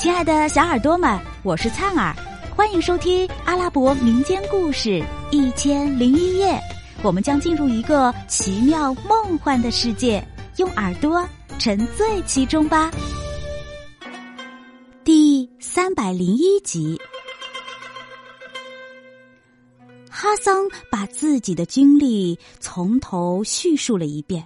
亲爱的小耳朵们，我是灿儿，欢迎收听阿拉伯民间故事《一千零一夜》。我们将进入一个奇妙梦幻的世界，用耳朵沉醉其中吧。第三百零一集，哈桑把自己的经历从头叙述了一遍。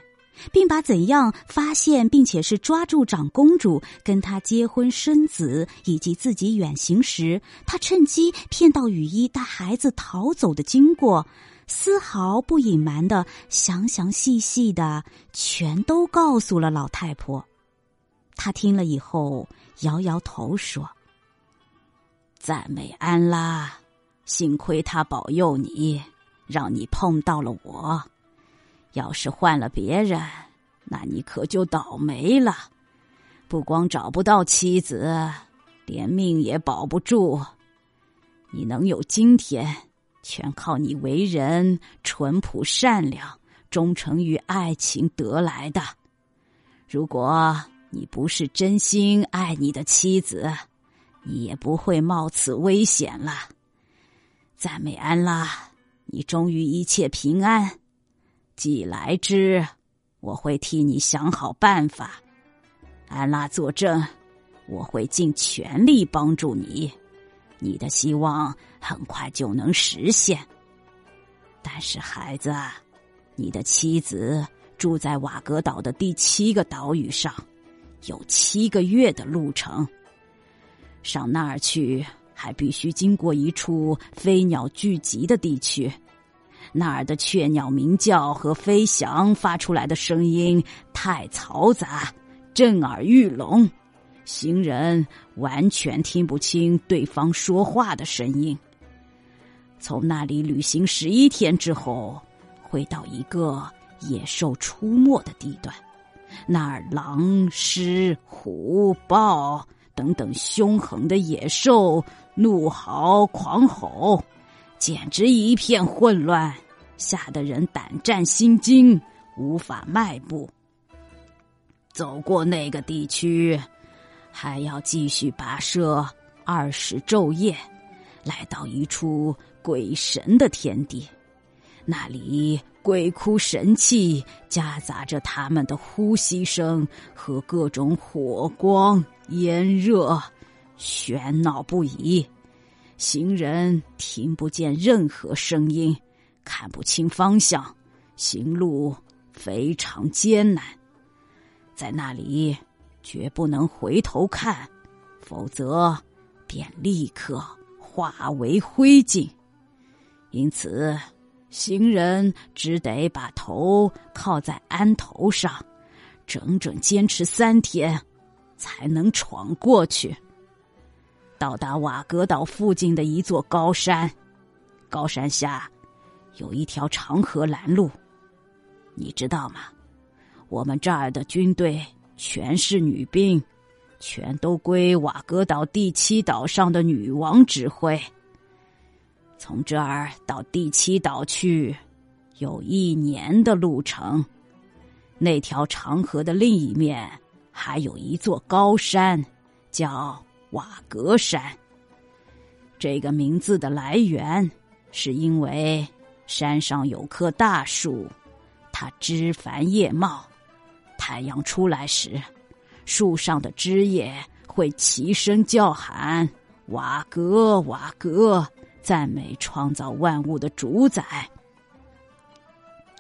并把怎样发现并且是抓住长公主、跟她结婚生子，以及自己远行时他趁机骗到雨衣带孩子逃走的经过，丝毫不隐瞒的详详细细的全都告诉了老太婆。她听了以后摇摇头说：“赞美安拉，幸亏他保佑你，让你碰到了我。”要是换了别人，那你可就倒霉了。不光找不到妻子，连命也保不住。你能有今天，全靠你为人淳朴善良、忠诚于爱情得来的。如果你不是真心爱你的妻子，你也不会冒此危险了。赞美安拉，你终于一切平安。既来之，我会替你想好办法。安拉作证，我会尽全力帮助你。你的希望很快就能实现。但是，孩子，你的妻子住在瓦格岛的第七个岛屿上，有七个月的路程。上那儿去，还必须经过一处飞鸟聚集的地区。那儿的雀鸟鸣叫和飞翔发出来的声音太嘈杂，震耳欲聋，行人完全听不清对方说话的声音。从那里旅行十一天之后，会到一个野兽出没的地段，那儿狼、狮、虎、豹等等凶狠的野兽怒嚎狂吼，简直一片混乱。吓得人胆战心惊，无法迈步。走过那个地区，还要继续跋涉二十昼夜，来到一处鬼神的天地。那里鬼哭神泣，夹杂着他们的呼吸声和各种火光、炎热，喧闹不已。行人听不见任何声音。看不清方向，行路非常艰难，在那里绝不能回头看，否则便立刻化为灰烬。因此，行人只得把头靠在鞍头上，整整坚持三天，才能闯过去。到达瓦格岛附近的一座高山，高山下。有一条长河拦路，你知道吗？我们这儿的军队全是女兵，全都归瓦格岛第七岛上的女王指挥。从这儿到第七岛去，有一年的路程。那条长河的另一面还有一座高山，叫瓦格山。这个名字的来源是因为。山上有棵大树，它枝繁叶茂。太阳出来时，树上的枝叶会齐声叫喊：“瓦格，瓦格！”赞美创造万物的主宰。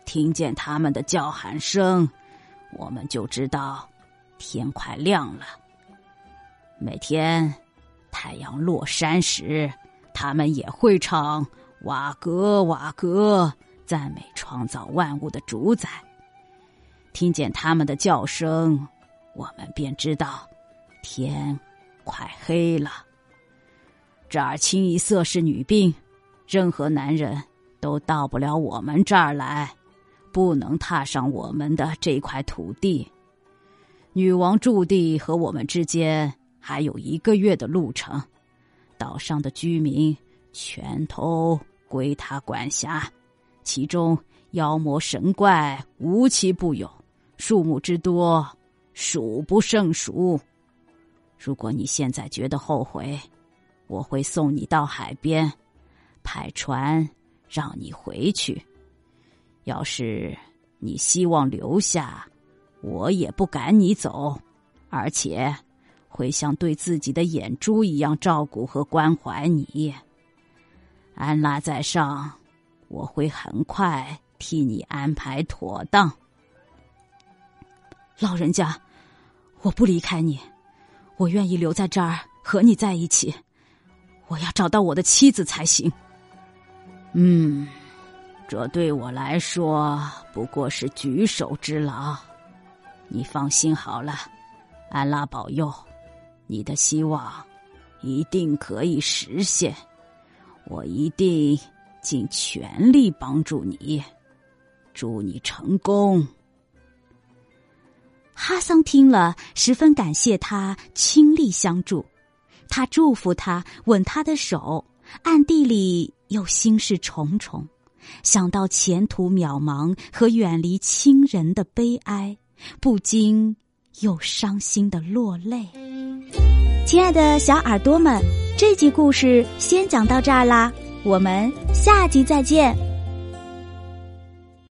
听见他们的叫喊声，我们就知道天快亮了。每天太阳落山时，他们也会唱。瓦格，瓦格，赞美创造万物的主宰。听见他们的叫声，我们便知道天快黑了。这儿清一色是女兵，任何男人都到不了我们这儿来，不能踏上我们的这块土地。女王驻地和我们之间还有一个月的路程。岛上的居民全都。归他管辖，其中妖魔神怪无奇不有，数目之多数不胜数。如果你现在觉得后悔，我会送你到海边，派船让你回去。要是你希望留下，我也不赶你走，而且会像对自己的眼珠一样照顾和关怀你。安拉在上，我会很快替你安排妥当。老人家，我不离开你。我愿意留在这儿和你在一起，我要找到我的妻子才行。嗯，这对我来说不过是举手之劳。你放心好了，安拉保佑，你的希望一定可以实现。我一定尽全力帮助你，祝你成功。哈桑听了，十分感谢他倾力相助。他祝福他，吻他的手，暗地里又心事重重，想到前途渺茫和远离亲人的悲哀，不禁又伤心的落泪。亲爱的小耳朵们，这集故事先讲到这儿啦，我们下集再见。